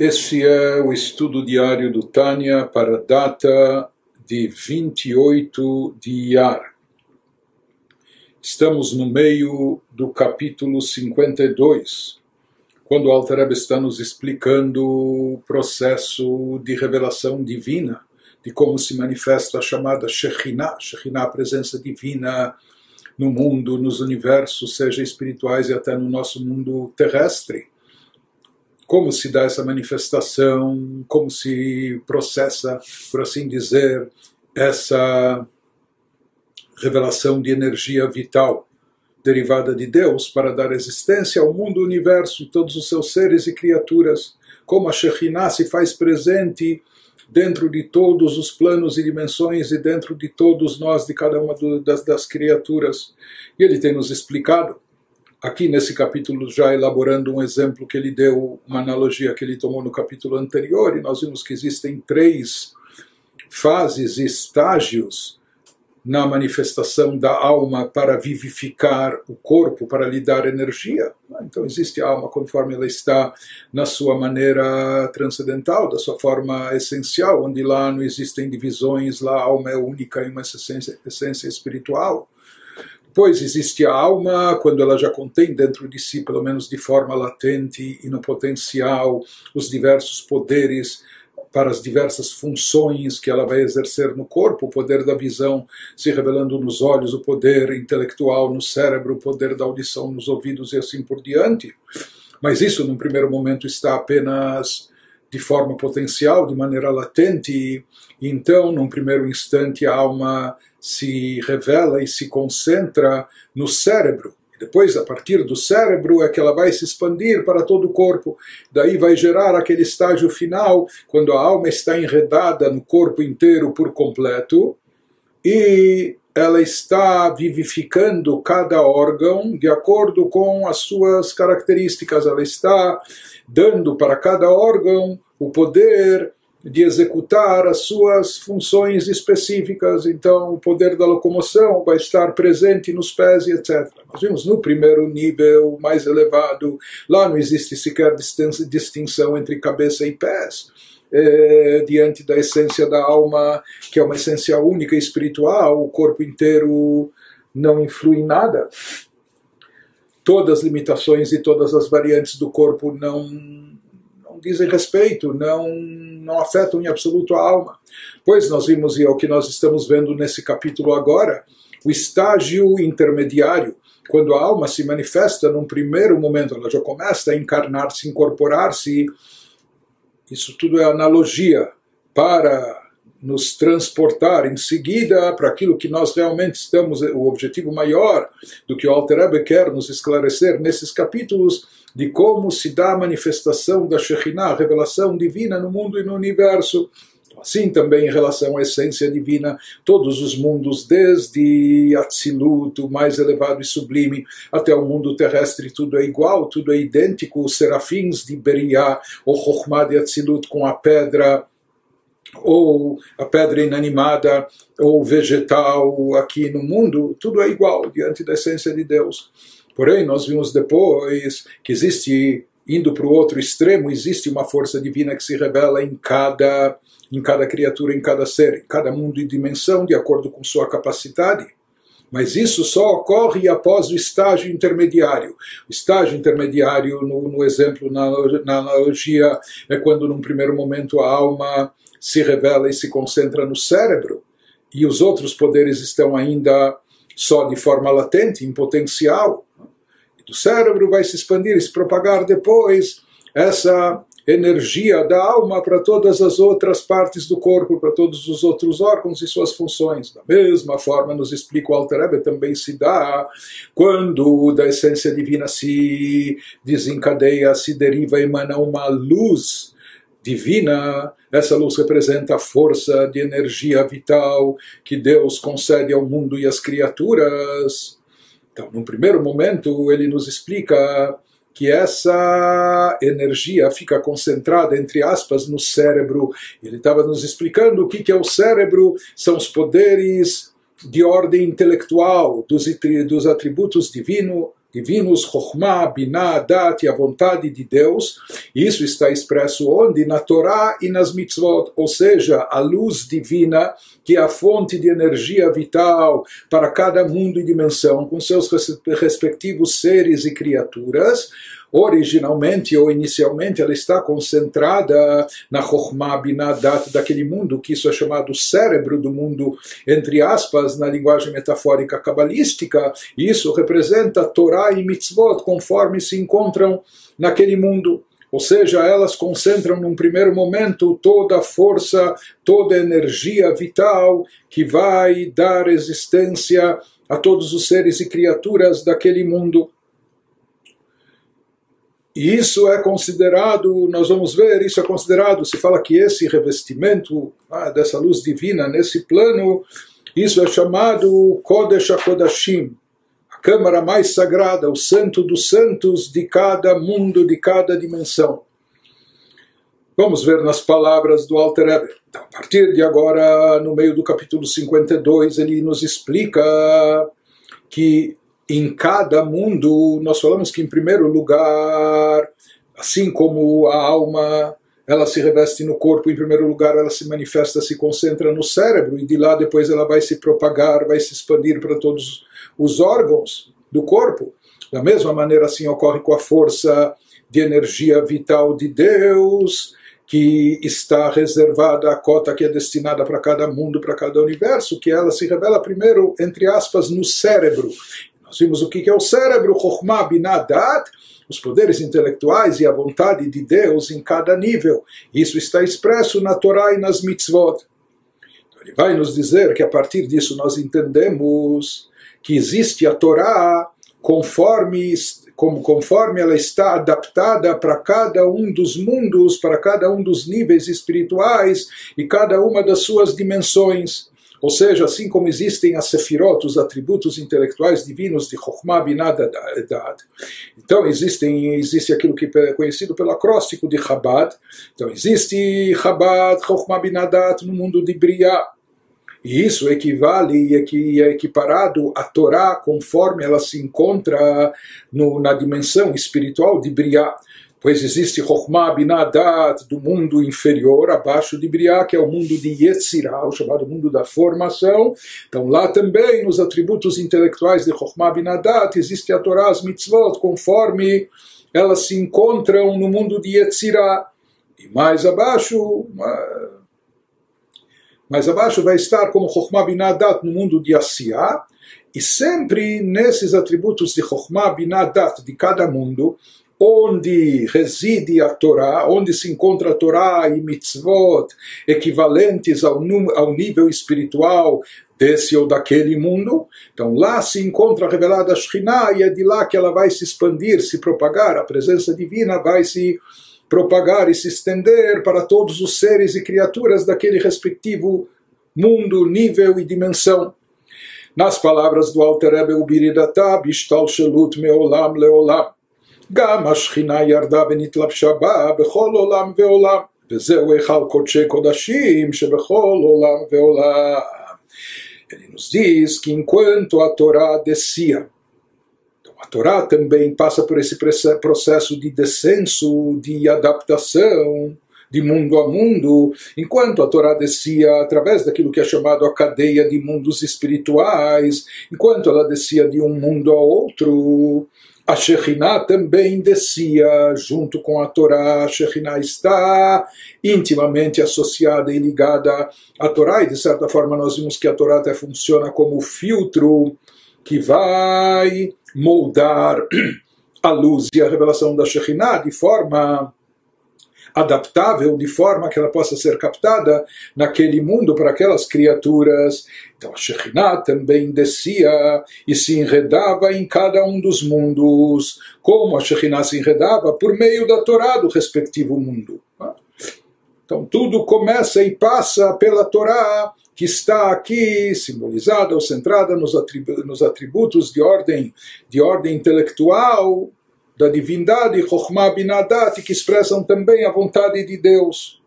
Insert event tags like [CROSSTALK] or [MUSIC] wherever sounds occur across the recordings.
Este é o estudo diário do Tânia para a data de 28 de Iyar. Estamos no meio do capítulo 52, quando o Alter está nos explicando o processo de revelação divina, de como se manifesta a chamada Shekhinah, Shekhinah, a presença divina no mundo, nos universos, seja espirituais e até no nosso mundo terrestre como se dá essa manifestação, como se processa, por assim dizer, essa revelação de energia vital derivada de Deus para dar existência ao mundo, universo, todos os seus seres e criaturas, como a Shekhinah se faz presente dentro de todos os planos e dimensões e dentro de todos nós, de cada uma das, das criaturas. E ele tem nos explicado aqui nesse capítulo, já elaborando um exemplo que ele deu, uma analogia que ele tomou no capítulo anterior, e nós vimos que existem três fases e estágios na manifestação da alma para vivificar o corpo, para lhe dar energia. Então existe a alma conforme ela está na sua maneira transcendental, da sua forma essencial, onde lá não existem divisões, lá a alma é única em uma essência, essência espiritual. Pois existe a alma, quando ela já contém dentro de si, pelo menos de forma latente e no potencial, os diversos poderes para as diversas funções que ela vai exercer no corpo, o poder da visão se revelando nos olhos, o poder intelectual no cérebro, o poder da audição nos ouvidos e assim por diante. Mas isso, num primeiro momento, está apenas de forma potencial, de maneira latente, e então, num primeiro instante, a alma se revela e se concentra no cérebro. Depois, a partir do cérebro, é que ela vai se expandir para todo o corpo. Daí vai gerar aquele estágio final, quando a alma está enredada no corpo inteiro por completo, e ela está vivificando cada órgão de acordo com as suas características. Ela está dando para cada órgão o poder de executar as suas funções específicas. Então, o poder da locomoção vai estar presente nos pés e etc. Nós vimos no primeiro nível mais elevado, lá não existe sequer distinção entre cabeça e pés. É, diante da essência da alma, que é uma essência única e espiritual, o corpo inteiro não influi em nada. Todas as limitações e todas as variantes do corpo não dizem respeito, não, não afetam em absoluto a alma. Pois nós vimos, e é o que nós estamos vendo nesse capítulo agora, o estágio intermediário, quando a alma se manifesta num primeiro momento, ela já começa a encarnar-se, incorporar-se, isso tudo é analogia para nos transportar em seguida para aquilo que nós realmente estamos, o objetivo maior do que o Alter quer nos esclarecer nesses capítulos, de como se dá a manifestação da Shekhinah, a revelação divina no mundo e no universo. Assim também em relação à essência divina, todos os mundos, desde Atzilut, o mais elevado e sublime, até o mundo terrestre, tudo é igual, tudo é idêntico. Os serafins de Beriah, o Chokhmah de Atzilut com a pedra ou a pedra inanimada, ou vegetal aqui no mundo, tudo é igual diante da essência de Deus. Porém, nós vimos depois que existe, indo para o outro extremo, existe uma força divina que se revela em cada, em cada criatura, em cada ser, em cada mundo e dimensão, de acordo com sua capacidade. Mas isso só ocorre após o estágio intermediário. O estágio intermediário, no, no exemplo, na, na analogia, é quando, num primeiro momento, a alma se revela e se concentra no cérebro, e os outros poderes estão ainda só de forma latente, em potencial. E do cérebro vai se expandir e se propagar depois essa energia da alma para todas as outras partes do corpo, para todos os outros órgãos e suas funções. Da mesma forma, nos explica o Alter Rebbe, também se dá quando da essência divina se desencadeia, se deriva, emana uma luz divina, essa luz representa a força de energia vital que Deus concede ao mundo e às criaturas. Então, num primeiro momento, ele nos explica que essa energia fica concentrada, entre aspas, no cérebro. Ele estava nos explicando o que é o cérebro, são os poderes de ordem intelectual dos, dos atributos divino, divinos, Chokhmah, Binah, Dat e a vontade de Deus. Isso está expresso onde? Na Torá e nas mitzvot, ou seja, a luz divina, que é a fonte de energia vital para cada mundo e dimensão, com seus respectivos seres e criaturas originalmente ou inicialmente ela está concentrada na Chokhmah Binadat daquele mundo, que isso é chamado cérebro do mundo, entre aspas, na linguagem metafórica cabalística, e isso representa Torá e Mitzvot, conforme se encontram naquele mundo. Ou seja, elas concentram num primeiro momento toda a força, toda a energia vital que vai dar existência a todos os seres e criaturas daquele mundo. E isso é considerado, nós vamos ver, isso é considerado, se fala que esse revestimento ah, dessa luz divina nesse plano, isso é chamado Kodesh HaKodashim, a câmara mais sagrada, o santo dos santos de cada mundo, de cada dimensão. Vamos ver nas palavras do Alter Rebbe. Então, a partir de agora, no meio do capítulo 52, ele nos explica que em cada mundo, nós falamos que, em primeiro lugar, assim como a alma ela se reveste no corpo, em primeiro lugar, ela se manifesta, se concentra no cérebro, e de lá depois ela vai se propagar, vai se expandir para todos os órgãos do corpo. Da mesma maneira, assim ocorre com a força de energia vital de Deus, que está reservada a cota que é destinada para cada mundo, para cada universo, que ela se revela primeiro, entre aspas, no cérebro. Nós vimos o que é o cérebro, Chokhmah Binadat, os poderes intelectuais e a vontade de Deus em cada nível. Isso está expresso na Torá e nas mitzvot. Então, ele vai nos dizer que a partir disso nós entendemos que existe a Torá conforme como conforme ela está adaptada para cada um dos mundos, para cada um dos níveis espirituais e cada uma das suas dimensões. Ou seja, assim como existem as sefirot, os atributos intelectuais divinos de Chokhmah Binah Dad, então existem, existe aquilo que é conhecido pelo acróstico de Chabad, então existe Chabad, Chokhmah Binah Dad no mundo de Briah, e isso equivale e é equiparado à Torá conforme ela se encontra no, na dimensão espiritual de Briah pois existe Chokhmah Binadat do mundo inferior, abaixo de Briah, que é o mundo de Yetzirah, o chamado mundo da formação. Então lá também, nos atributos intelectuais de Chokhmah Binadat, existe a Torá, as mitzvot, conforme elas se encontram no mundo de Yetzirah. E mais abaixo, mais abaixo vai estar como Chokhmah Binadat no mundo de Asiyah, e sempre nesses atributos de Chokhmah Binadat de cada mundo, onde reside a Torá, onde se encontra a Torá e mitzvot equivalentes ao, ao nível espiritual desse ou daquele mundo. Então lá se encontra revelada a Shekhinah e é de lá que ela vai se expandir, se propagar, a presença divina vai se propagar e se estender para todos os seres e criaturas daquele respectivo mundo, nível e dimensão. Nas palavras do Alter Rebbe Ubiridata, Bishtal Shelut Meolam Leolam, גם השכינה ירדה ונתלבשה בה בכל עולם ועולם, וזהו היכל קודשי קודשים שבכל עולם ועולם. Ele nos diz que enquanto a Torá descia, então a Torá também passa por esse processo de descenso, de adaptação, de mundo a mundo, enquanto a Torá descia através daquilo que é chamado a cadeia de mundos espirituais, enquanto ela descia de um mundo a outro, a Shekhinah também descia junto com a Torá. A Shekhinah está intimamente associada e ligada à Torá, e de certa forma nós vimos que a Torá até funciona como filtro que vai moldar [CLEARS THROAT] a luz e a revelação da Shekhinah de forma adaptável de forma que ela possa ser captada naquele mundo para aquelas criaturas. Então a Shekhinah também descia e se enredava em cada um dos mundos, como a Shekhinah se enredava por meio da Torá do respectivo mundo. Então tudo começa e passa pela Torá, que está aqui simbolizada ou centrada nos atributos de ordem, de ordem intelectual, da divindade, Chokhmah Binadat, que expressam também a vontade de Deus.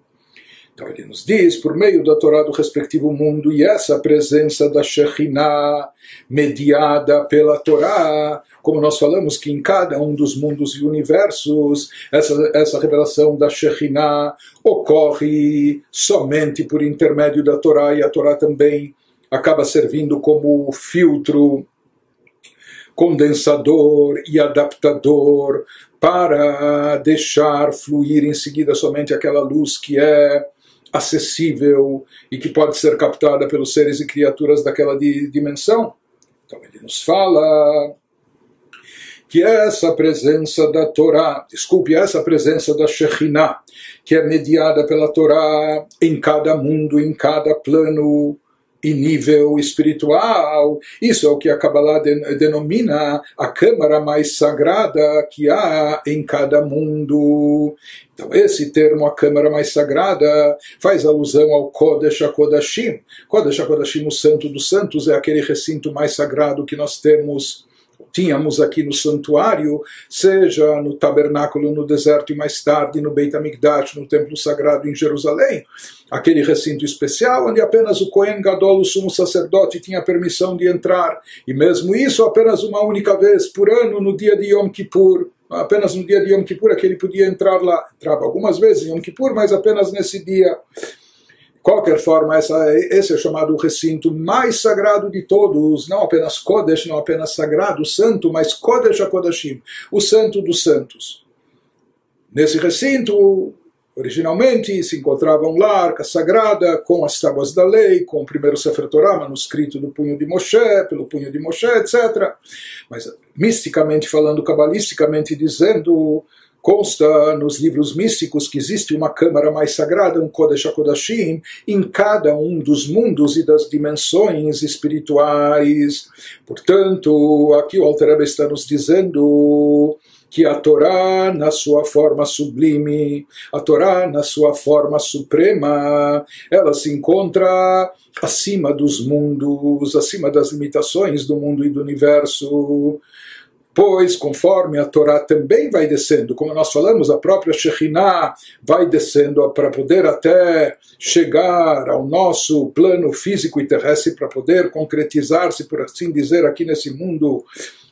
Então ele nos diz, por meio da Torá do respectivo mundo, e essa presença da Shekhinah, mediada pela Torá, como nós falamos que em cada um dos mundos e universos, essa, essa revelação da Shekhinah ocorre somente por intermédio da Torá, e a Torá também acaba servindo como filtro condensador e adaptador para deixar fluir em seguida somente aquela luz que é acessível e que pode ser captada pelos seres e criaturas daquela dimensão. Então ele nos fala que essa presença da Torá, desculpe, essa presença da Shekhinah, que é mediada pela Torá em cada mundo, em cada plano, e nível espiritual. Isso é o que a Kabbalah denomina a câmara mais sagrada que há em cada mundo. Então, esse termo, a câmara mais sagrada, faz alusão ao Kodesh HaKodashim. Kodesh HaKodashim, o Santo dos Santos, é aquele recinto mais sagrado que nós temos tínhamos aqui no santuário, seja no tabernáculo no deserto e mais tarde no Beit HaMikdash, no templo sagrado em Jerusalém, aquele recinto especial onde apenas o Kohen Gadol, o sumo sacerdote, tinha permissão de entrar, e mesmo isso apenas uma única vez por ano, no dia de Yom Kippur, apenas no dia de Yom Kippur é que ele podia entrar lá. Entrava algumas vezes em Yom Kippur, mas apenas nesse dia qualquer forma, essa, esse é chamado o recinto mais sagrado de todos, não apenas Kodesh, não apenas sagrado, santo, mas Kodesh HaKodashim, o santo dos santos. Nesse recinto, originalmente, se encontrava um arca sagrada com as tábuas da lei, com o primeiro Sefer Torah, manuscrito do punho de Moshe, pelo punho de Moshe, etc. Mas, misticamente falando, cabalisticamente dizendo, Consta nos livros místicos que existe uma câmara mais sagrada, um Kodesh HaKodashim, em cada um dos mundos e das dimensões espirituais. Portanto, aqui o Alter Rebbe está nos dizendo que a Torá, na sua forma sublime, a Torá, na sua forma suprema, ela se encontra acima dos mundos, acima das limitações do mundo e do universo pois conforme a Torá também vai descendo, como nós falamos, a própria Shekhinah vai descendo para poder até chegar ao nosso plano físico e terrestre, para poder concretizar-se, por assim dizer, aqui nesse mundo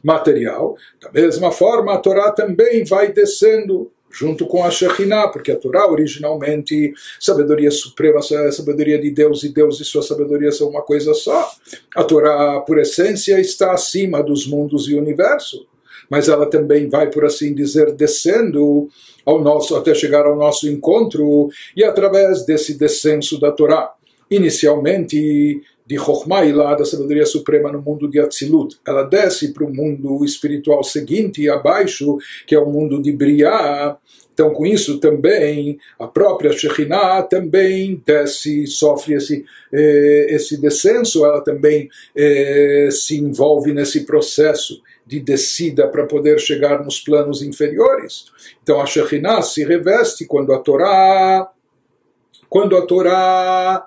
material. Da mesma forma, a Torá também vai descendo junto com a Shekhinah, porque a Torá originalmente, sabedoria suprema, sabedoria de Deus e Deus e sua sabedoria são uma coisa só. A Torá, por essência, está acima dos mundos e universo mas ela também vai, por assim dizer, descendo ao nosso, até chegar ao nosso encontro, e através desse descenso da Torá, inicialmente de Chokhmah lá da sabedoria suprema no mundo de Atzilut, ela desce para o mundo espiritual seguinte, abaixo, que é o mundo de Briah, então, com isso também, a própria Shekhinah também desce, sofre esse, eh, esse descenso, ela também eh, se envolve nesse processo de descida para poder chegar nos planos inferiores. Então a Shekhinah se reveste quando a Torá, quando a Torá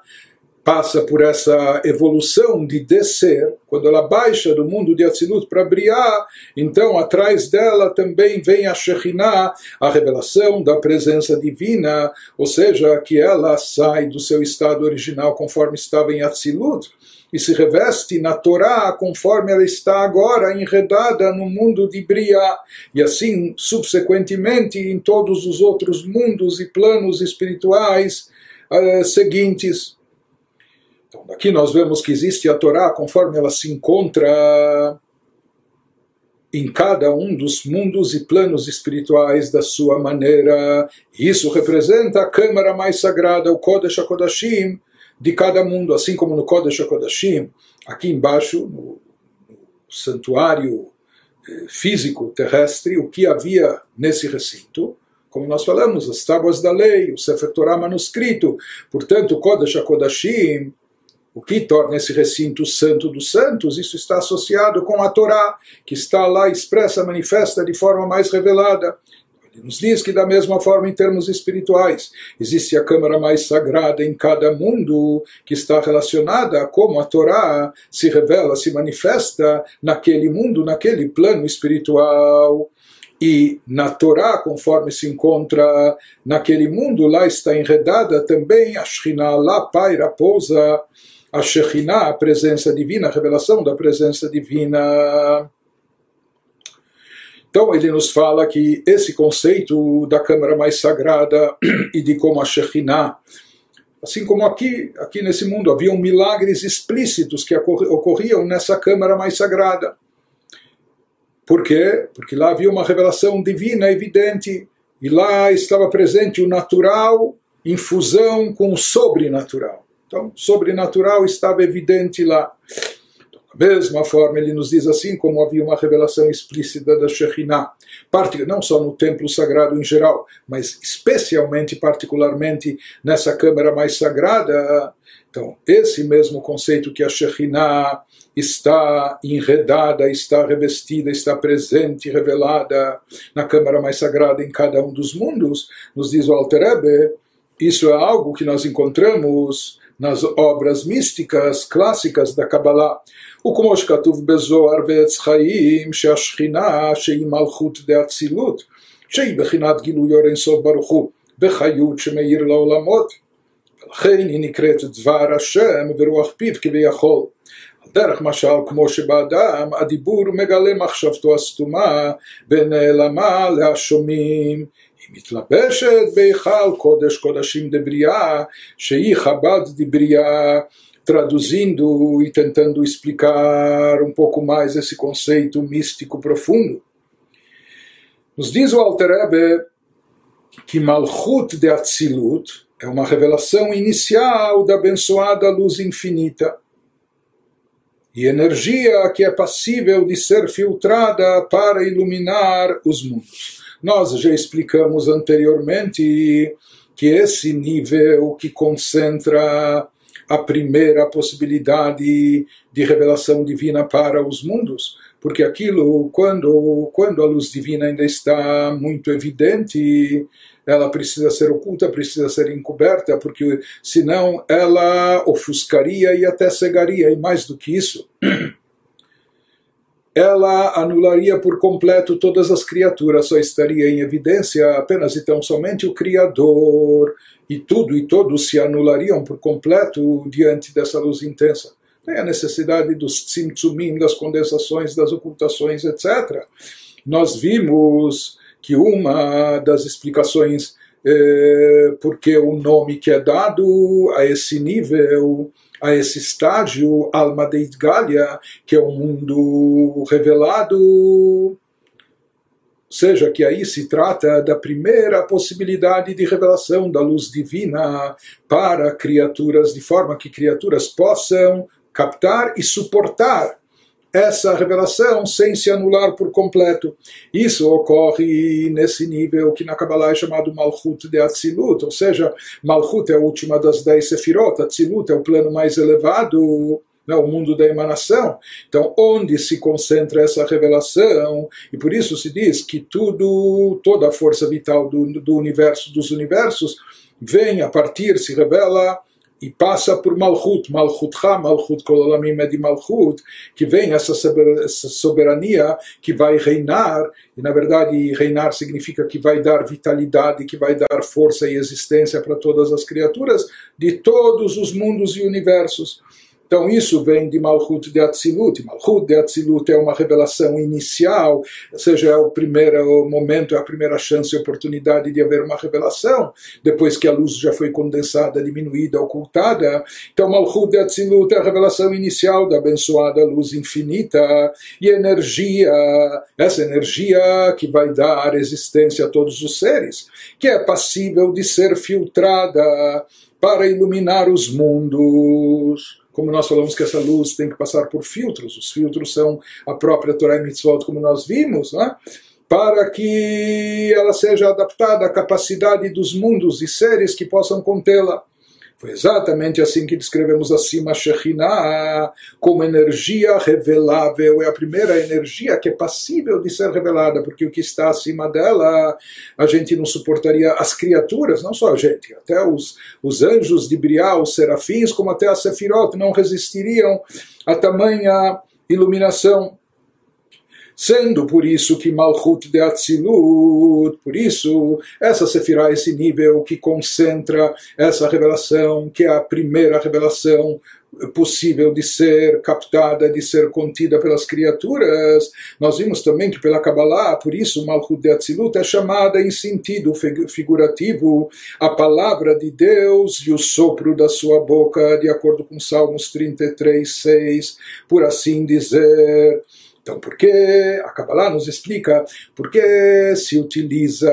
passa por essa evolução de descer, quando ela baixa do mundo de Atzilut para Briah, então atrás dela também vem a Shekhinah, a revelação da presença divina, ou seja, que ela sai do seu estado original conforme estava em Atzilut, e se reveste na Torá conforme ela está agora enredada no mundo de Bria, e assim subsequentemente em todos os outros mundos e planos espirituais uh, seguintes. Então, daqui nós vemos que existe a Torá conforme ela se encontra em cada um dos mundos e planos espirituais da sua maneira. Isso representa a câmara mais sagrada, o Kodesh HaKodashim, de cada mundo, assim como no Kodesh HaKodashim, aqui embaixo, no, santuário eh, físico terrestre, o que havia nesse recinto, como nós falamos, as tábuas da lei, o Sefer Torah manuscrito, portanto, o Kodesh HaKodashim, o que torna esse recinto santo dos santos, isso está associado com a Torá, que está lá expressa, manifesta de forma mais revelada. Ele nos diz que, da mesma forma, em termos espirituais, existe a câmara mais sagrada em cada mundo, que está relacionada a como a Torá se revela, se manifesta naquele mundo, naquele plano espiritual. E na Torá, conforme se encontra naquele mundo, lá está enredada também a Shekhinah, lá paira, pousa a Shekhinah, a presença divina, a revelação da presença divina. Então ele nos fala que esse conceito da câmara mais sagrada [CLEARS THROAT] e de como a Shekhinah, assim como aqui, aqui nesse mundo, haviam milagres explícitos que ocorriam nessa câmara mais sagrada. Por quê? Porque lá havia uma revelação divina evidente e lá estava presente o natural em fusão com o sobrenatural. Então, sobrenatural estava evidente lá. Da mesma forma, ele nos diz assim, como havia uma revelação explícita da Shekhinah, não só no templo sagrado em geral, mas especialmente, particularmente, nessa câmara mais sagrada. Então, esse mesmo conceito que a Shekhinah está enredada, está revestida, está presente, revelada na câmara mais sagrada em cada um dos mundos, nos diz o Alter Ebe, isso é algo que nós encontramos nas obras místicas clássicas da Kabbalah. וכמו שכתוב בזוהר ועץ חיים שהשכינה שהיא מלכות דאצילות שהיא בחינת גילוי אור אינסוף ברוך הוא בחיות שמאיר לעולמות ולכן היא נקראת דבר השם ורוח פיו כביכול על דרך משל כמו שבאדם הדיבור מגלה מחשבתו הסתומה ונעלמה להשומעים היא מתלבשת בהיכל קודש קודשים דבריאה שהיא חב"ד דבריאה traduzindo e tentando explicar um pouco mais esse conceito místico profundo. Nos diz o Alter Ebe que Malchut de Atzilut é uma revelação inicial da abençoada luz infinita e energia que é passível de ser filtrada para iluminar os mundos. Nós já explicamos anteriormente que esse nível que concentra a primeira possibilidade de revelação divina para os mundos, porque aquilo, quando, quando a luz divina ainda está muito evidente, ela precisa ser oculta, precisa ser encoberta, porque senão ela ofuscaria e até cegaria, e mais do que isso. [CLEARS THROAT] ela anularia por completo todas as criaturas, só estaria em evidência apenas e tão somente o Criador, e tudo e todos se anulariam por completo diante dessa luz intensa. Tem a necessidade dos tzimtzumim, das condensações, das ocultações, etc. Nós vimos que uma das explicações é, porque o nome que é dado a esse nível a esse estágio, Alma de Galia, que é o um mundo revelado, seja que aí se trata da primeira possibilidade de revelação da luz divina para criaturas, de forma que criaturas possam captar e suportar essa revelação sem se anular por completo. Isso ocorre nesse nível que na Kabbalah é chamado Malchut de Atzilut, ou seja, Malchut é a última das dez Sefirot, Atzilut é o plano mais elevado, né, o mundo da emanação. Então, onde se concentra essa revelação? E por isso se diz que tudo, toda a força vital do, do universo, dos universos, vem a partir, se revela e passa por Malchut, Malchutcha, Malchut Kololamim de Malchut, que vem essa soberania que vai reinar, e na verdade reinar significa que vai dar vitalidade, que vai dar força e existência para todas as criaturas de todos os mundos e universos. Então isso vem de Malchut de Atzilut. Malchut de Atzilut é uma revelação inicial, ou seja, é o primeiro momento, é a primeira chance e oportunidade de haver uma revelação, depois que a luz já foi condensada, diminuída, ocultada. Então Malchut de Atzilut é a revelação inicial da abençoada luz infinita e energia, essa energia que vai dar existência a todos os seres, que é passível de ser filtrada para iluminar os mundos como nós falamos que essa luz tem que passar por filtros, os filtros são a própria Torah e Mitzvot, como nós vimos, né? para que ela seja adaptada à capacidade dos mundos e seres que possam contê-la. Foi exatamente assim que descrevemos acima a Shekhinah como energia revelável. É a primeira energia que é passível de ser revelada, porque o que está acima dela a gente não suportaria. As criaturas, não só a gente, até os, os anjos de Briá, os serafins, como até a Sefirot, não resistiriam a tamanha iluminação. Sendo por isso que Malchut de Atzilut, por isso, essa Sefirah, esse nível que concentra essa revelação, que é a primeira revelação possível de ser captada, de ser contida pelas criaturas. Nós vimos também que pela Kabbalah, por isso Malchut de Atzilut é chamada em sentido figurativo a palavra de Deus e o sopro da sua boca, de acordo com Salmos 33, 6, por assim dizer. Então, por que a Kabbalah nos explica por que se utiliza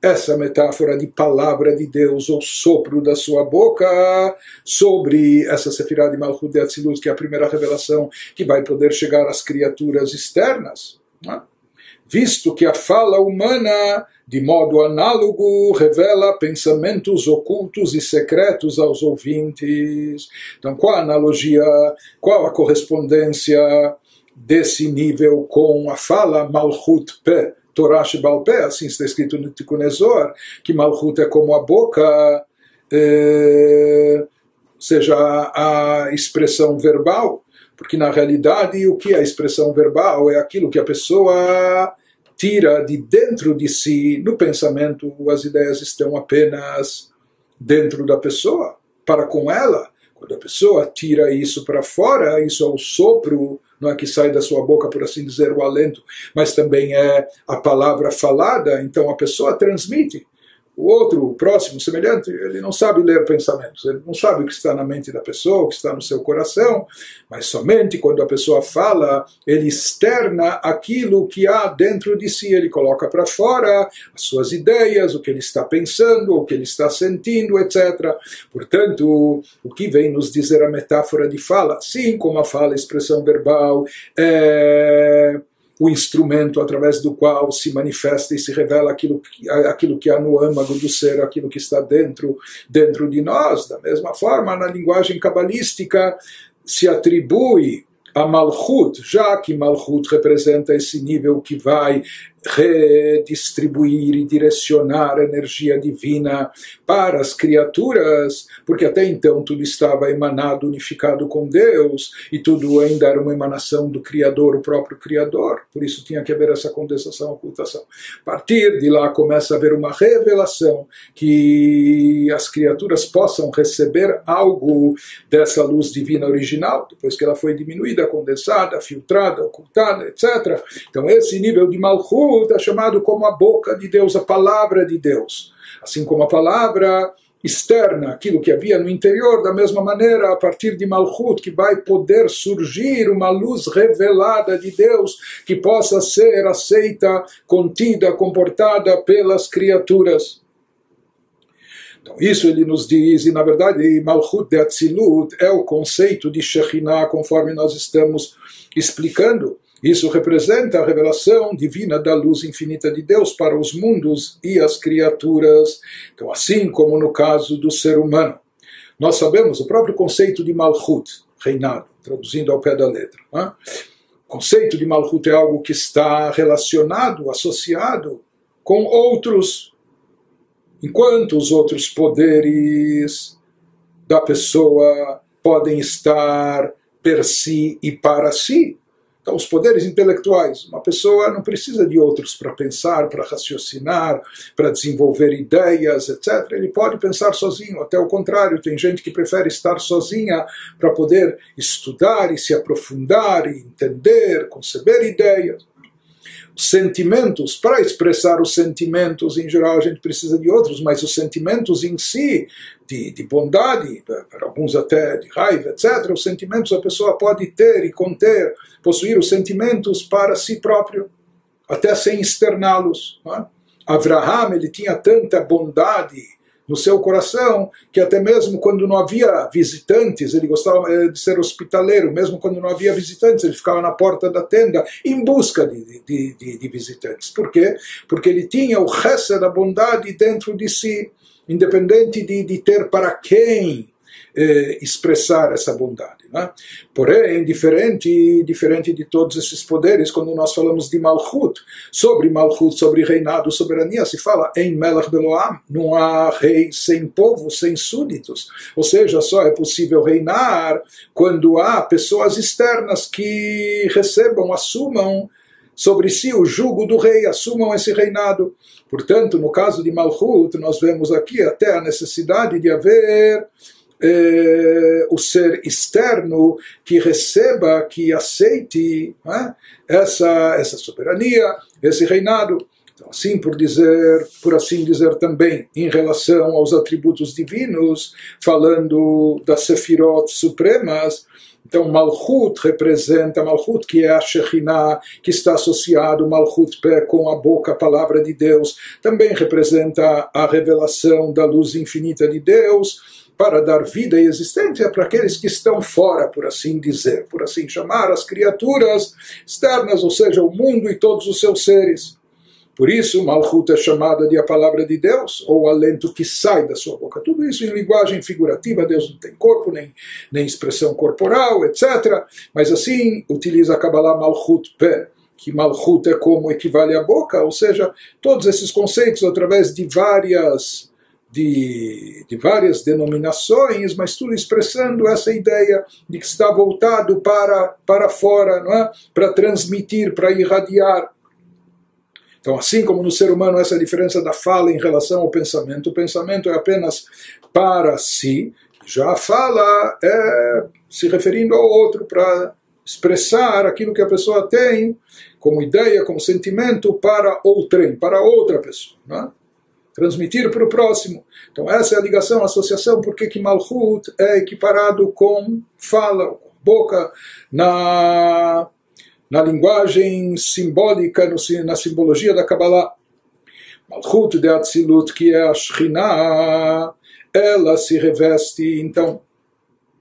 essa metáfora de palavra de Deus ou sopro da sua boca sobre essa Sefirah de Malchut de Atzilut, que é a primeira revelação que vai poder chegar às criaturas externas? Né? Visto que a fala humana, de modo análogo, revela pensamentos ocultos e secretos aos ouvintes. Então, qual a analogia, qual a correspondência desse nível com a fala Malchut Pe, Torah Shebal Pe, assim está escrito no Tikkun Ezor, que Malchut é como a boca, é, seja a, a expressão verbal, porque na realidade o que é a expressão verbal é aquilo que a pessoa tira de dentro de si, no pensamento as ideias estão apenas dentro da pessoa, para com ela. Quando a pessoa tira isso para fora, isso é o sopro não é que sai da sua boca, por assim dizer, o alento, mas também é a palavra falada, então a pessoa transmite. O outro, o próximo, o semelhante, ele não sabe ler pensamentos, ele não sabe o que está na mente da pessoa, o que está no seu coração, mas somente quando a pessoa fala, ele externa aquilo que há dentro de si, ele coloca para fora as suas ideias, o que ele está pensando, o que ele está sentindo, etc. Portanto, o que vem nos dizer a metáfora de fala, sim, como a fala, a expressão verbal, é o instrumento através do qual se manifesta e se revela aquilo, aquilo que há no âmago do ser, aquilo que está dentro, dentro de nós. Da mesma forma, na linguagem cabalística, se atribui a Malchut, já que Malchut representa esse nível que vai redistribuir e direcionar a energia divina para as criaturas, porque até então tudo estava emanado, unificado com Deus, e tudo ainda era uma emanação do Criador, o próprio Criador, por isso tinha que haver essa condensação, ocultação. A partir de lá começa a haver uma revelação que as criaturas possam receber algo dessa luz divina original, depois que ela foi diminuída, condensada, filtrada, ocultada, etc. Então esse nível de Malchut é chamado como a boca de Deus, a palavra de Deus. Assim como a palavra externa, aquilo que havia no interior, da mesma maneira, a partir de Malchut, que vai poder surgir uma luz revelada de Deus que possa ser aceita, contida, comportada pelas criaturas. Então, isso ele nos diz, e na verdade, Malchut de Atzilut é o conceito de Shekhinah, conforme nós estamos explicando. Isso representa a revelação divina da luz infinita de Deus para os mundos e as criaturas. Então, assim como no caso do ser humano, nós sabemos o próprio conceito de Malchut, reinado, traduzindo ao pé da letra. Né? O conceito de Malchut é algo que está relacionado, associado com outros, enquanto os outros poderes da pessoa podem estar per si e para si. Então, os poderes intelectuais. Uma pessoa não precisa de outros para pensar, para raciocinar, para desenvolver ideias, etc. Ele pode pensar sozinho, até o contrário. Tem gente que prefere estar sozinha para poder estudar e se aprofundar e entender, conceber ideias sentimentos, para expressar os sentimentos, em geral a gente precisa de outros, mas os sentimentos em si, de, de bondade, para alguns até de raiva, etc., os sentimentos a pessoa pode ter e conter, possuir os sentimentos para si próprio, até sem externá-los. É? Abraham ele tinha tanta bondade no seu coração, que até mesmo quando não havia visitantes, ele gostava eh, de ser hospitaleiro, mesmo quando não havia visitantes, ele ficava na porta da tenda em busca de, de, de, de visitantes. Por quê? Porque ele tinha o resto da bondade dentro de si, independente de, de ter para quem eh, expressar essa bondade. Né? Porém, diferente, diferente de todos esses poderes, quando nós falamos de Malchut, sobre Malchut, sobre reinado, soberania, se fala em Melech Beloam, não há rei sem povo, sem súditos. Ou seja, só é possível reinar quando há pessoas externas que recebam, assumam sobre si o jugo do rei, assumam esse reinado. Portanto, no caso de Malchut, nós vemos aqui até a necessidade de haver eh, o ser externo que receba, que aceite né, essa, essa soberania, esse reinado. Então, assim por dizer, por assim dizer também, em relação aos atributos divinos, falando das sefirot supremas, então, Malchut representa Malchut, que é a Shekhinah, que está associado Malchut com a boca, a palavra de Deus, também representa a revelação da luz infinita de Deus, para dar vida e existência para aqueles que estão fora, por assim dizer, por assim chamar, as criaturas externas, ou seja, o mundo e todos os seus seres. Por isso, Malchut é chamada de a palavra de Deus, ou o alento que sai da sua boca. Tudo isso em linguagem figurativa, Deus não tem corpo, nem, nem expressão corporal, etc. Mas assim, utiliza a Kabbalah Malchut Pé que Malchut é como equivale à boca, ou seja, todos esses conceitos através de várias de, de várias denominações, mas tudo expressando essa ideia de que está voltado para, para fora, não é? para transmitir, para irradiar. Então, assim como no ser humano essa diferença da fala em relação ao pensamento, o pensamento é apenas para si, já a fala é se referindo ao outro para expressar aquilo que a pessoa tem como ideia, como sentimento para outrem, para outra pessoa. Não é? Transmitir para o próximo. Então essa é a ligação, a associação, porque que Malchut é equiparado com fala, com boca, na, na linguagem simbólica, no, na simbologia da Kabbalah. Malchut de Atzilut, que é a Shekhinah, ela se reveste, então,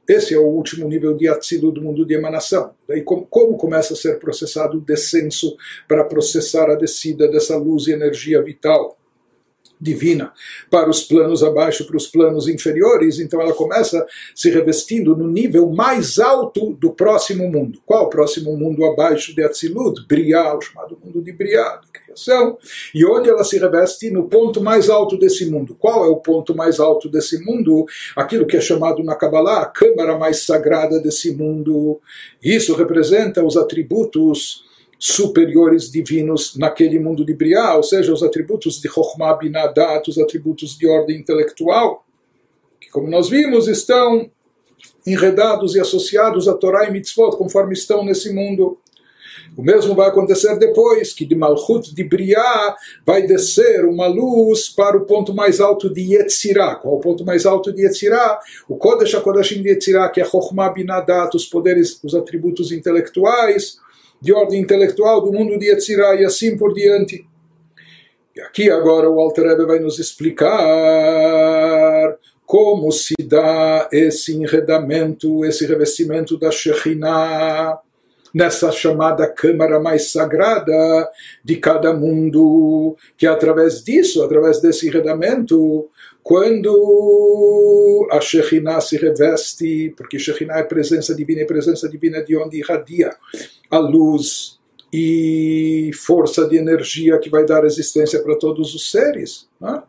esse é o último nível de Atzilut do mundo de emanação. Daí como, como começa a ser processado o descenso para processar a descida dessa luz e energia vital divina para os planos abaixo, para os planos inferiores, então ela começa se revestindo no nível mais alto do próximo mundo. Qual o próximo mundo abaixo de Atzilut? Briá, o chamado mundo de Briá, de criação, e onde ela se reveste no ponto mais alto desse mundo. Qual é o ponto mais alto desse mundo? Aquilo que é chamado na Kabbalah a câmara mais sagrada desse mundo. Isso representa os atributos superiores divinos naquele mundo de Briá, ou seja, os atributos de Chokhmah Binadat, os atributos de ordem intelectual, que, como nós vimos, estão enredados e associados a Torá e Mitzvot, conforme estão nesse mundo. O mesmo vai acontecer depois, que de Malchut de Briá vai descer uma luz para o ponto mais alto de Yetzirah. Qual o ponto mais alto de Yetzirah? O Kodesh HaKodashim de Yetzirah, que é Chokhmah Binadat, os poderes, os atributos intelectuais, de ordem intelectual do mundo de Yetzirah e assim por diante. E aqui agora o Alter Rebbe vai nos explicar como se dá esse enredamento, esse revestimento da Shekhinah nessa chamada câmara mais sagrada de cada mundo, que através disso, através desse enredamento, quando a Shekhinah se reveste, porque Shekhinah é presença divina e presença divina de onde irradia a luz e força de energia que vai dar existência para todos os seres né,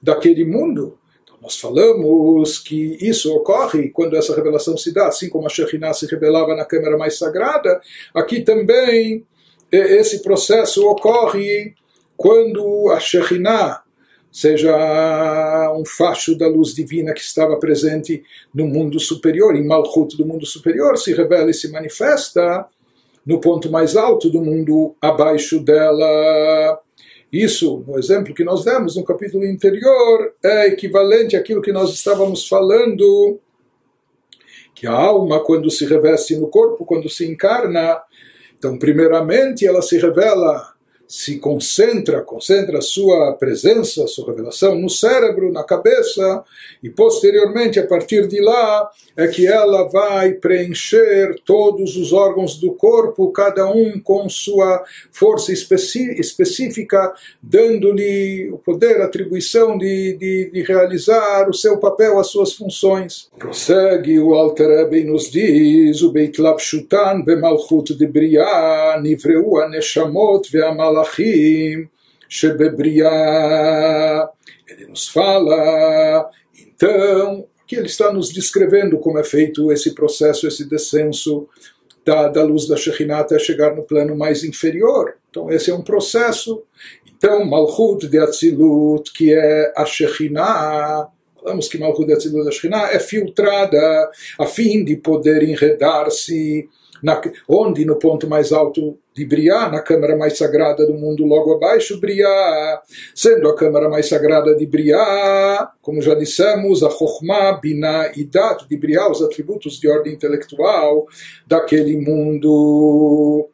daquele mundo. Então, nós falamos que isso ocorre quando essa revelação se dá, assim como a Shekhinah se revelava na câmara mais sagrada, aqui também esse processo ocorre quando a Shekhinah seja um facho da luz divina que estava presente no mundo superior, em Malchut do mundo superior, se revela e se manifesta no ponto mais alto do mundo abaixo dela. Isso, no exemplo que nós demos no capítulo anterior, é equivalente àquilo que nós estávamos falando, que a alma, quando se reveste no corpo, quando se encarna, então, primeiramente, ela se revela se concentra, concentra sua presença, sua revelação no cérebro, na cabeça, e posteriormente, a partir de lá, é que ela vai preencher todos os órgãos do corpo, cada um com sua força específica, dando-lhe o poder, a atribuição de, de, de, realizar o seu papel, as suas funções. Prossegue o Alter nos diz, o Beit Lapshutan bemalchut de Briah, nivreu a Neshamot ve'amalach Malachim. Ele nos fala, então, que ele está nos descrevendo como é feito esse processo, esse descenso da, da luz da Shekhinah até chegar no plano mais inferior. Então esse é um processo. Então Malchut de Atzilut, que é a Shekhinah, falamos que Malchut de Atzilut, a Shekhinah, é filtrada a fim de poder enredar-se na, onde no ponto mais alto de Briá, na câmara mais sagrada do mundo, logo abaixo, Briá, sendo a câmara mais sagrada de Briá, como já dissemos, a Chokhmah, Binah e Dat de Briá, os atributos de ordem intelectual daquele mundo.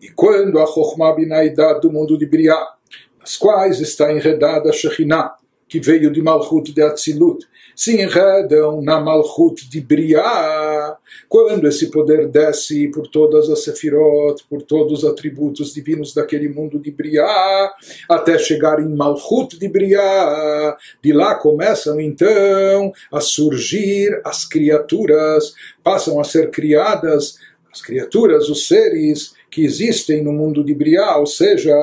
E quando a Chokhmah, Binah e Dat do mundo de Briá, nas quais está enredada a Shekhinah, que veio de Malchut de Atzilut, se enredam na Malchut de Briá, quando esse poder desce por todas as Sefirot, por todos os atributos divinos daquele mundo de Briá, até chegar em Malchut de Briá, de lá começam então a surgir as criaturas, passam a ser criadas as criaturas, os seres que existem no mundo de Briá, ou seja,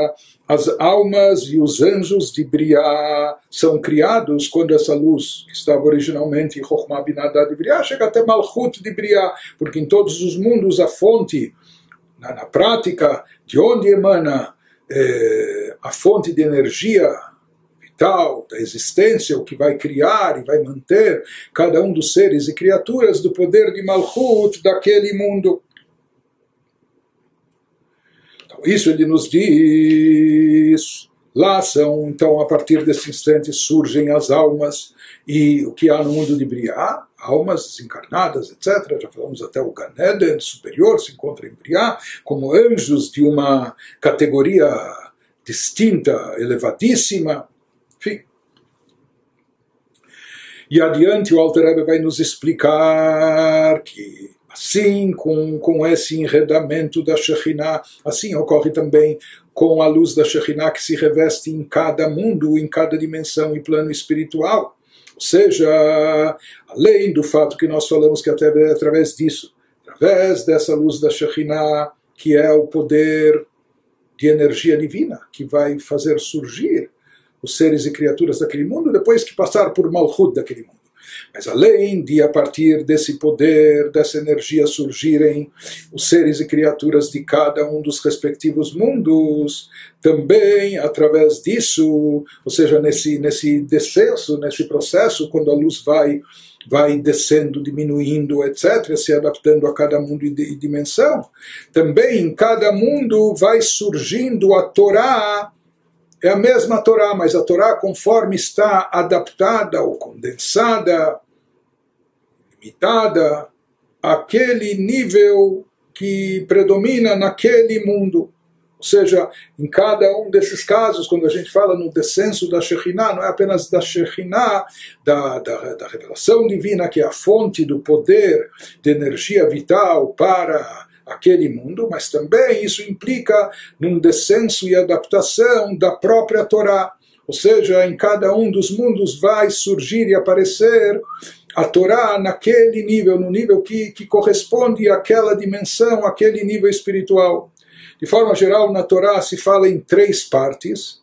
as almas e os anjos de Briá são criados quando essa luz, que estava originalmente em Chokhmah Binadá de Briá, chega até Malchut de Briá, porque em todos os mundos a fonte, na, na prática, de onde emana eh, a fonte de energia vital, da existência, o que vai criar e vai manter cada um dos seres e criaturas do poder de Malchut daquele mundo. Isso ele nos diz. Lá são, então, a partir desse instante surgem as almas e o que há no mundo de Briá, almas desencarnadas, etc. Já falamos até o Ganeden superior se encontra em Briá, como anjos de uma categoria distinta, elevadíssima. Enfim. E adiante o Alter Rebbe vai nos explicar que Assim, com, com esse enredamento da Shekhinah, assim ocorre também com a luz da Shekhinah que se reveste em cada mundo, em cada dimensão e plano espiritual. Ou seja, além do fato que nós falamos que até através disso, através dessa luz da Shekhinah, que é o poder de energia divina, que vai fazer surgir os seres e criaturas daquele mundo, depois que passar por Malchut daquele mundo. Mas além de, a partir desse poder, dessa energia, surgirem os seres e criaturas de cada um dos respectivos mundos, também através disso, ou seja, nesse, nesse descenso, nesse processo, quando a luz vai vai descendo, diminuindo, etc., se adaptando a cada mundo e dimensão. Também em cada mundo vai surgindo a Torá, é a mesma Torá, mas a Torá, conforme está adaptada ou condensada, limitada, àquele nível que predomina naquele mundo. Ou seja, em cada um desses casos, quando a gente fala no descenso da Shekhinah, não é apenas da Shekhinah, da, da, da revelação divina, que é a fonte do poder de energia vital para aquele mundo, mas também isso implica num descenso e adaptação da própria Torá. Ou seja, em cada um dos mundos vai surgir e aparecer a Torá naquele nível, no nível que, que corresponde àquela dimensão, àquele nível espiritual. De forma geral, na Torá se fala em três partes,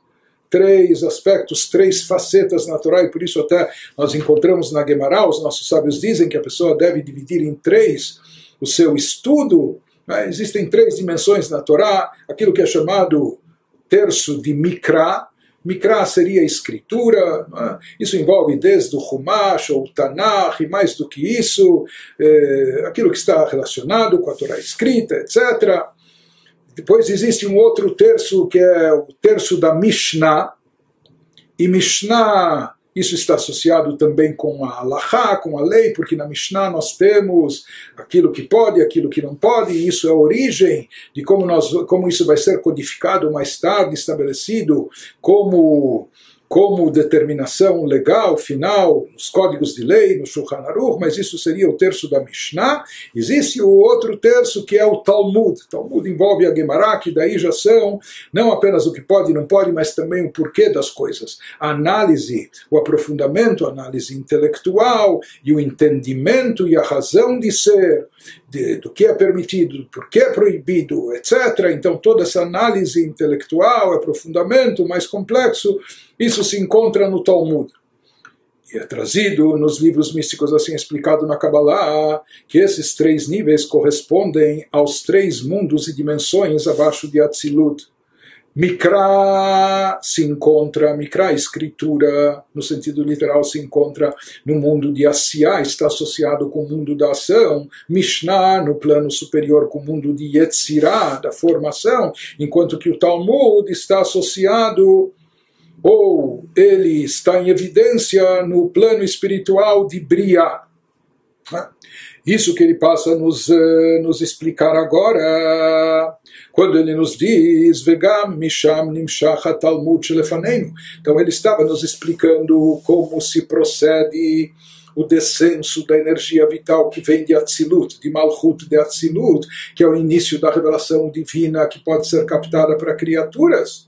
três aspectos, três facetas na Torá, e por isso até nós encontramos na Gemara, os nossos sábios dizem que a pessoa deve dividir em três o seu estudo né? Existem três dimensões na Torá, aquilo que é chamado terço de Mikra. Mikra seria escritura, né? isso envolve desde o Humash ou o Tanakh, e mais do que isso, é, aquilo que está relacionado com a Torá escrita, etc. Depois existe um outro terço que é o terço da Mishnah, e Mishnah isso está associado também com a Allahá, com a lei, porque na Mishnah nós temos aquilo que pode, aquilo que não pode, e isso é a origem de como, nós, como isso vai ser codificado mais tarde, estabelecido como como determinação legal final nos códigos de lei, no Shulchan Aruch, mas isso seria o terço da Mishnah. Existe o outro terço que é o Talmud. Talmud envolve a Gemara, que daí já são não apenas o que pode e não pode, mas também o porquê das coisas. A análise, o aprofundamento, a análise intelectual e o entendimento e a razão de ser de, do que é permitido, por que é proibido, etc. Então toda essa análise intelectual, aprofundamento mais complexo, isso se encontra no Talmud. E é trazido nos livros místicos assim explicado na Kabbalah que esses três níveis correspondem aos três mundos e dimensões abaixo de Atzilut. Mikra se encontra, Mikra, escritura, no sentido literal, se encontra no mundo de Asiá, está associado com o mundo da ação, Mishnah, no plano superior, com o mundo de Yetzirah, da formação, enquanto que o Talmud está associado ou ele está em evidência no plano espiritual de Bria. Né? Isso que ele passa a nos, uh, nos explicar agora, quando ele nos diz Vegam Misham. Então ele estava nos explicando como se procede o descenso da energia vital que vem de Atzilut, de Malchut de Atzilut, que é o início da revelação divina que pode ser captada para criaturas.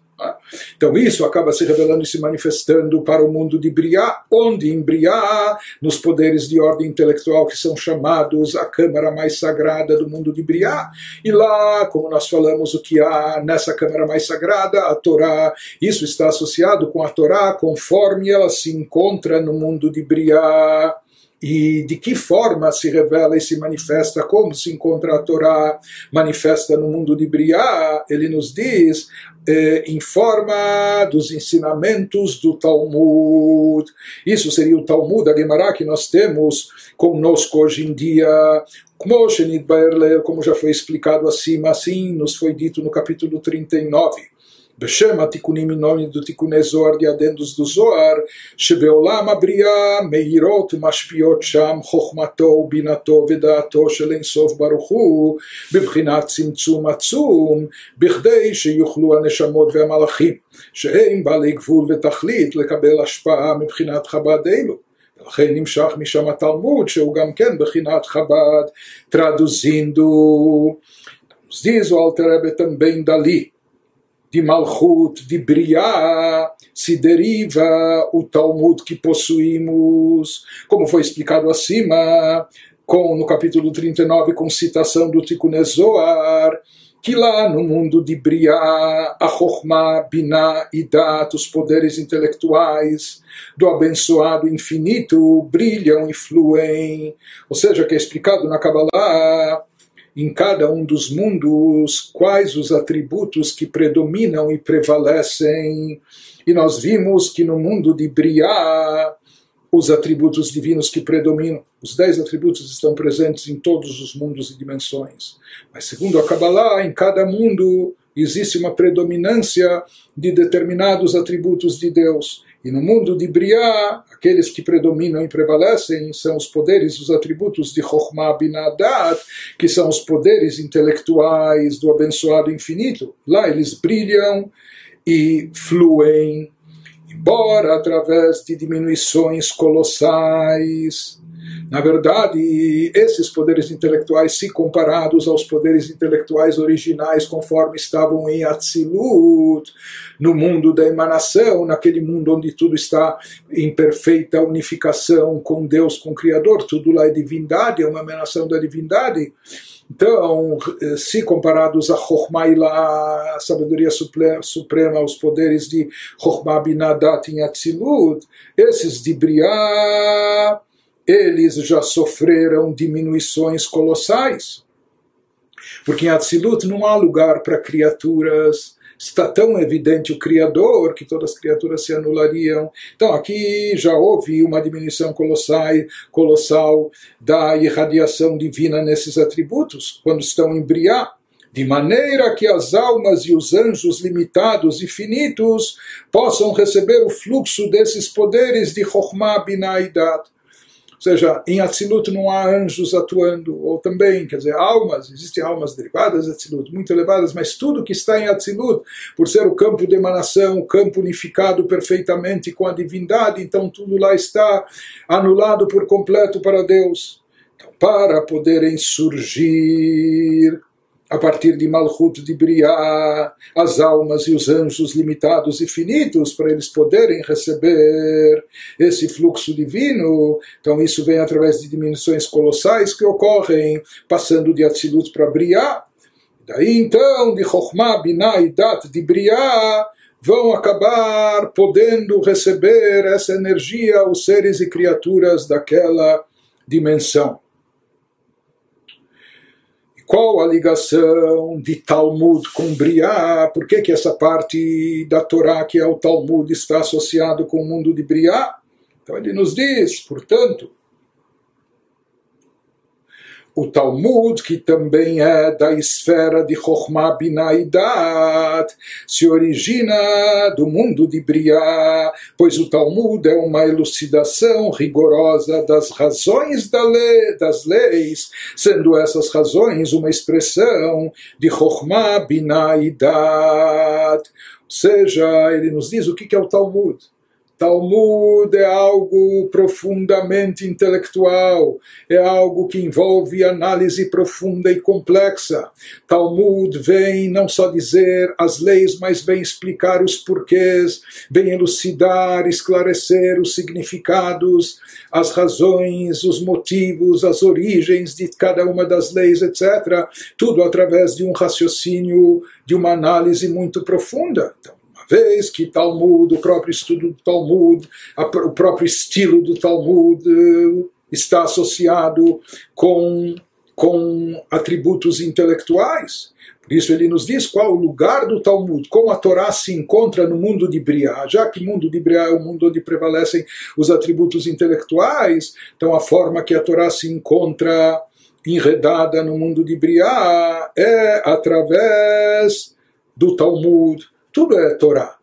Então isso acaba se revelando e se manifestando para o mundo de Briá, onde em Briá, nos poderes de ordem intelectual que são chamados a câmara mais sagrada do mundo de Briá, e lá, como nós falamos, o que há nessa câmara mais sagrada, a Torá, isso está associado com a Torá conforme ela se encontra no mundo de Briá e de que forma se revela e se manifesta, como se encontra a Torá manifesta no mundo de Briá, ele nos diz eh, em forma dos ensinamentos do Talmud. Isso seria o Talmud, a Gemara que nós temos conosco hoje em dia. Como já foi explicado acima, assim nos foi dito no capítulo 39. בשם התיקונים מנועים ותיקוני זוהר ידנדוס דו זוהר שבעולם הבריאה מאירות ומשפיעות שם חוכמתו ובינתו ודעתו של אינסוף ברוך הוא בבחינת צמצום עצום בכדי שיוכלו הנשמות והמלאכים שהם בעלי גבול ותכלית לקבל השפעה מבחינת חב"ד אלו ולכן נמשך משם התלמוד שהוא גם כן בחינת חב"ד traduzindo diz o Alter Rebbe também dali de Malchut, de Briá, se deriva o Talmud que possuímos, como foi explicado acima, com, no capítulo 39, com citação do Tikkun que lá no mundo de Briá, a Chokhmah, Binah e Dat, os poderes intelectuais do abençoado infinito, brilham e fluem. Ou seja, que é explicado na Kabbalah, em cada um dos mundos quais os atributos que predominam e prevalecem. E nós vimos que no mundo de Briá, os atributos divinos que predominam, os dez atributos estão presentes em todos os mundos e dimensões. Mas segundo a Kabbalah, em cada mundo existe uma predominância de determinados atributos de Deus. E no mundo de Briá, aqueles que predominam e prevalecem são os poderes, os atributos de Chokhmah Binadat, que são os poderes intelectuais do abençoado infinito. Lá eles brilham e fluem, embora através de diminuições colossais na verdade, esses poderes intelectuais, se comparados aos poderes intelectuais originais, conforme estavam em Atzilut, no mundo da emanação, naquele mundo onde tudo está em perfeita unificação com Deus, com o Criador, tudo lá é divindade, é uma emanação da divindade. Então, se comparados a Chokhmah a sabedoria suprema, os poderes de Chokhmah Binadat em Atzilut, esses de Briah, eles já sofreram diminuições colossais. Porque em Atzilut não há lugar para criaturas, está tão evidente o Criador que todas as criaturas se anulariam. Então aqui já houve uma diminuição colossal, colossal da irradiação divina nesses atributos, quando estão em Briá. De maneira que as almas e os anjos limitados e finitos possam receber o fluxo desses poderes de Chokhmah Binaidat. Seja, em Atzilut não há anjos atuando, ou também, quer dizer, almas, existem almas derivadas de Atzilut, muito elevadas, mas tudo que está em Atzilut, por ser o campo de emanação, o campo unificado perfeitamente com a divindade, então tudo lá está anulado por completo para Deus. Então, para poderem surgir a partir de Malchut de Briá, as almas e os anjos limitados e finitos, para eles poderem receber esse fluxo divino. Então, isso vem através de dimensões colossais que ocorrem, passando de Atzilut para Briá. Daí, então, de Chokhmah, Binah e Dat de Briá, vão acabar podendo receber essa energia, os seres e criaturas daquela dimensão. Qual a ligação de Talmud com Briá? Por que, que essa parte da Torá, que é o Talmud, está associado com o mundo de Briá? Então ele nos diz, portanto, o Talmud, que também é da esfera de Chokhmah Binaidat, se origina do mundo de Briá, pois o Talmud é uma elucidação rigorosa das razões da lei, das leis, sendo essas razões uma expressão de Chokhmah Binaidat. Ou seja, ele nos diz o que é o Talmud. Talmud é algo profundamente intelectual, é algo que envolve análise profunda e complexa. Talmud vem não só dizer as leis, mas vem explicar os porquês, vem elucidar, esclarecer os significados, as razões, os motivos, as origens de cada uma das leis, etc. Tudo através de um raciocínio, de uma análise muito profunda. Então, vez que Talmud, o próprio estudo do Talmud, o próprio estilo do Talmud eh, está associado com, com atributos intelectuais. Por isso ele nos diz qual o lugar do Talmud, como a Torá se encontra no mundo de Briá, já que o mundo de Briá é o mundo onde prevalecem os atributos intelectuais, então a forma que a Torá se encontra enredada no mundo de Briá é através do Talmud, tudo é Torá.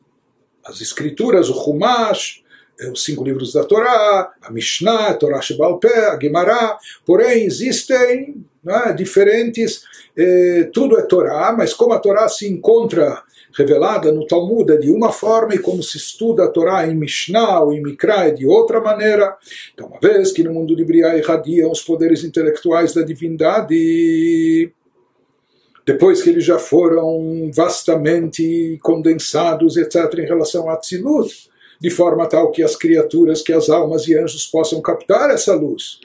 As escrituras, o Humash, é, os cinco livros da Torá, a Mishnah, a Torá Shebal Pé, a Gemara, porém existem né, diferentes, eh, tudo é Torá, mas como a Torá se encontra revelada no Talmud é de uma forma e como se estuda a Torá em Mishnah ou em Mikra é de outra maneira. Então, uma vez que no mundo de Briá irradiam os poderes intelectuais da divindade, depois que eles já foram vastamente condensados, etc., em relação a Tzilut, de forma tal que as criaturas, que as almas e anjos possam captar essa luz.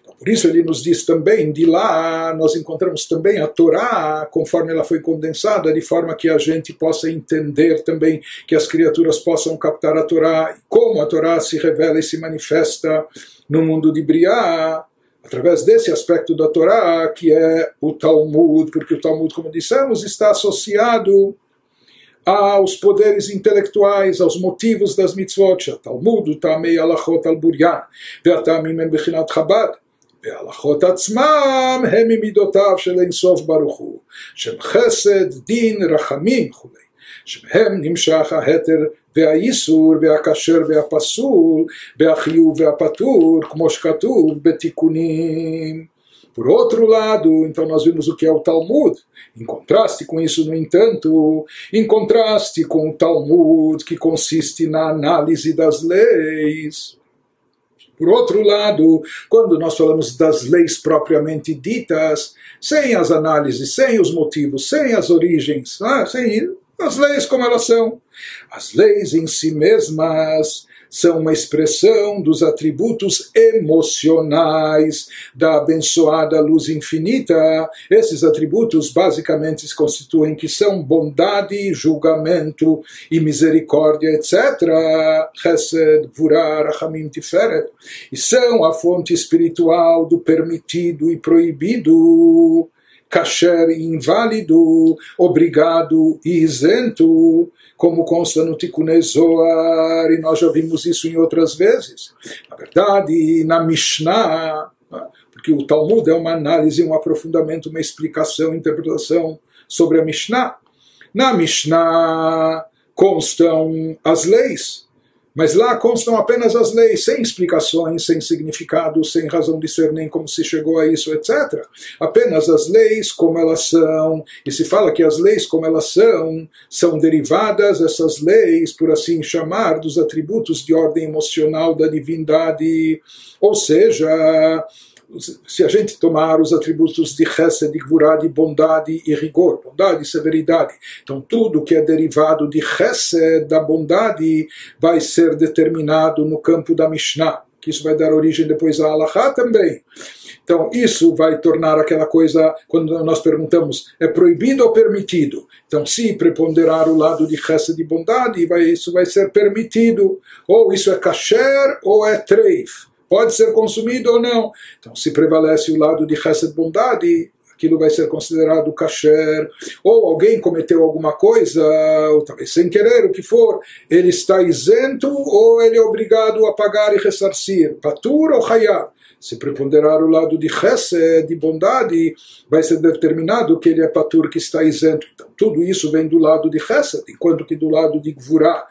Então, por isso ele nos diz também, de lá nós encontramos também a Torá, conforme ela foi condensada, de forma que a gente possa entender também que as criaturas possam captar a Torá, como a Torá se revela e se manifesta no mundo de Briá, através desse aspecto da Torá, que é o Talmud, porque o Talmud, como dissemos, está associado aos poderes intelectuais, aos motivos das mitzvot, Talmud, o Tamei Alachot al-Buryan, והטעמים הם בחינת חב"ד. וההלכות עצמם הם ממידותיו של אינסוף ברוך הוא, של חסד, דין, רחמים וכו'. שמהם נמשך ההתר והאיסור והכשר והפסול והחיוב והפטור, כמו שכתוב בתיקונים. Por outro lado, então nós vimos o que é o Talmud. Em contraste com isso, no entanto, em contraste com o Talmud, que consiste na análise das leis. Por outro lado, quando nós falamos das leis propriamente ditas, sem as análises, sem os motivos, sem as origens, ah, sem as leis como elas são. As leis em si mesmas são uma expressão dos atributos emocionais da abençoada luz infinita. Esses atributos basicamente se constituem que são bondade, julgamento e misericórdia, etc. Chesed, Vurah, Rachamim, Tiferet. E são a fonte espiritual do permitido e proibido kasher inválido, obrigado e isento, como consta no Tikkun Zohar, e nós já vimos isso em outras vezes. Na verdade, na Mishnah, porque o Talmud é uma análise, um aprofundamento, uma explicação, interpretação sobre a Mishnah. Na Mishnah constam as leis, mas lá constam apenas as leis, sem explicações, sem significado, sem razão de ser nem como se chegou a isso, etc. Apenas as leis como elas são. E se fala que as leis como elas são, são derivadas, essas leis, por assim chamar, dos atributos de ordem emocional da divindade. Ou seja, se a gente tomar os atributos de Chesed, de Gvurah, de bondade e rigor, bondade e severidade, então tudo que é derivado de Chesed, da bondade, vai ser determinado no campo da Mishnah, que isso vai dar origem depois à Halachá também. Então, isso vai tornar aquela coisa, quando nós perguntamos, é proibido ou permitido? Então, se preponderar o lado de Chesed de bondade, vai, isso vai ser permitido. Ou isso é kasher ou é treif pode ser consumido ou não. Então, se prevalece o lado de Chesed bondade, aquilo vai ser considerado kasher, ou alguém cometeu alguma coisa, ou talvez sem querer, o que for, ele está isento ou ele é obrigado a pagar e ressarcir, patur ou hayab. Se preponderar o lado de Hesed, de bondade, vai ser determinado que ele é patur, que está isento. Então, tudo isso vem do lado de Hesed, enquanto que do lado de Gvurah,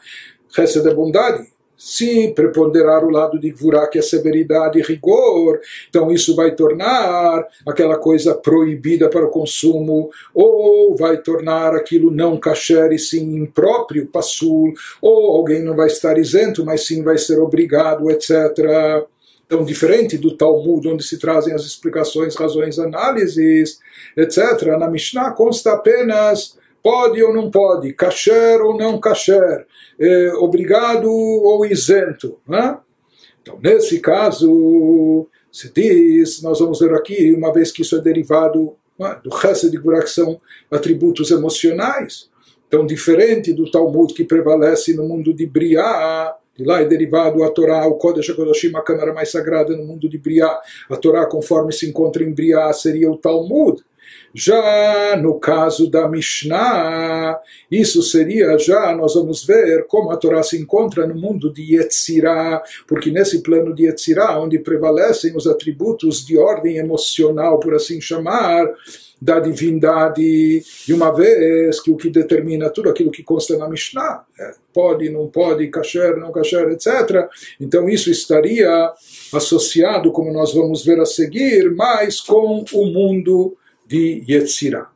Hesed é bondade, se preponderar o lado de Gvurá, que é severidade e rigor, então isso vai tornar aquela coisa proibida para o consumo, ou vai tornar aquilo não kasher e sim impróprio, passul, ou alguém não vai estar isento, mas sim vai ser obrigado, etc. Então, diferente do Talmud, onde se trazem as explicações, razões, análises, etc., na Mishnah consta apenas pode ou não pode, kasher ou não kasher, é, obrigado ou isento. Né? Então, nesse caso, se diz, nós vamos ver aqui, uma vez que isso é derivado né, do resto de que são atributos emocionais, então diferente do Talmud que prevalece no mundo de Briá, de lá é derivado a Torá, o Kodesh HaKodashim, a câmara mais sagrada no mundo de Briá. A Torá, conforme se encontra em Briá, seria o Talmud. Já no caso da Mishnah, isso seria já, nós vamos ver como a Torá se encontra no mundo de Yetzirah, porque nesse plano de Yetzirah, onde prevalecem os atributos de ordem emocional, por assim chamar, da divindade, e uma vez que o que determina tudo aquilo que consta na Mishnah, é, pode, não pode, kasher, não kasher, etc. Então isso estaria associado, como nós vamos ver a seguir, mais com o mundo de Yetzirah.